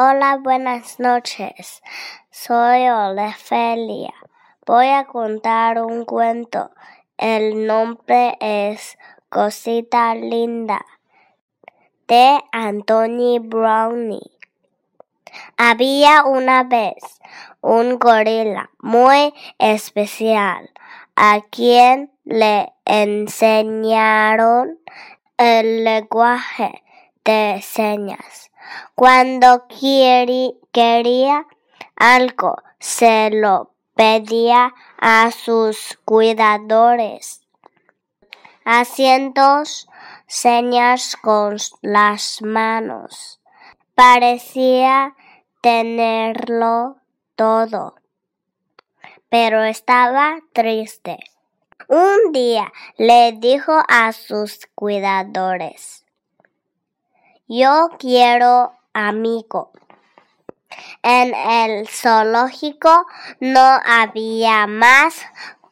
Hola, buenas noches. Soy Olefelia. Voy a contar un cuento. El nombre es Cosita Linda de Anthony Brownie. Había una vez un gorila muy especial a quien le enseñaron el lenguaje de señas. Cuando quería algo, se lo pedía a sus cuidadores, haciendo señas con las manos. Parecía tenerlo todo, pero estaba triste. Un día le dijo a sus cuidadores, yo quiero amigo. En el zoológico no había más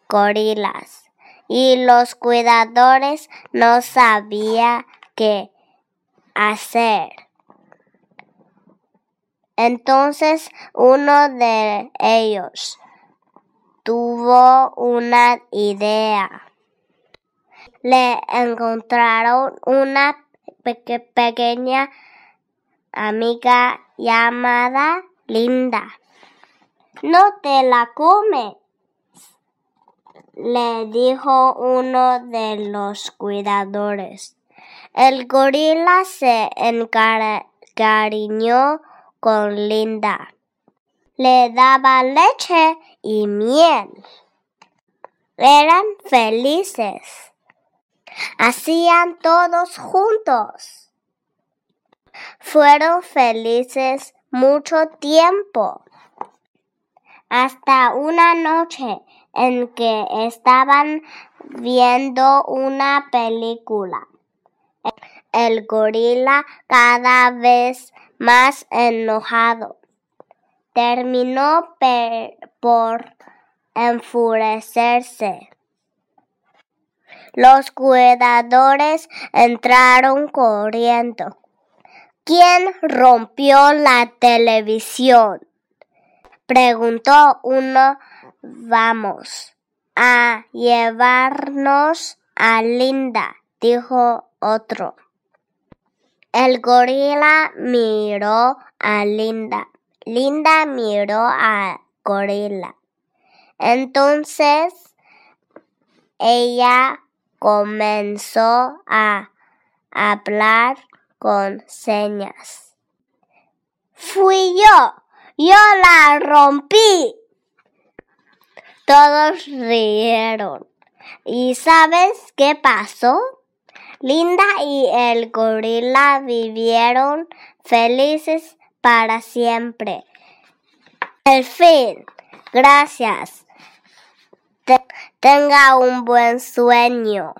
gorilas y los cuidadores no sabían qué hacer. Entonces uno de ellos tuvo una idea. Le encontraron una pequeña amiga llamada Linda. No te la comes, le dijo uno de los cuidadores. El gorila se encariñó con Linda. Le daba leche y miel. Eran felices. Hacían todos juntos. Fueron felices mucho tiempo. Hasta una noche en que estaban viendo una película. El gorila cada vez más enojado terminó por enfurecerse. Los cuidadores entraron corriendo. ¿Quién rompió la televisión? Preguntó uno. Vamos a llevarnos a Linda, dijo otro. El gorila miró a Linda. Linda miró a gorila. Entonces ella comenzó a hablar con señas. Fui yo, yo la rompí. Todos rieron. ¿Y sabes qué pasó? Linda y el gorila vivieron felices para siempre. El fin. Gracias. Tenga un buen sueño.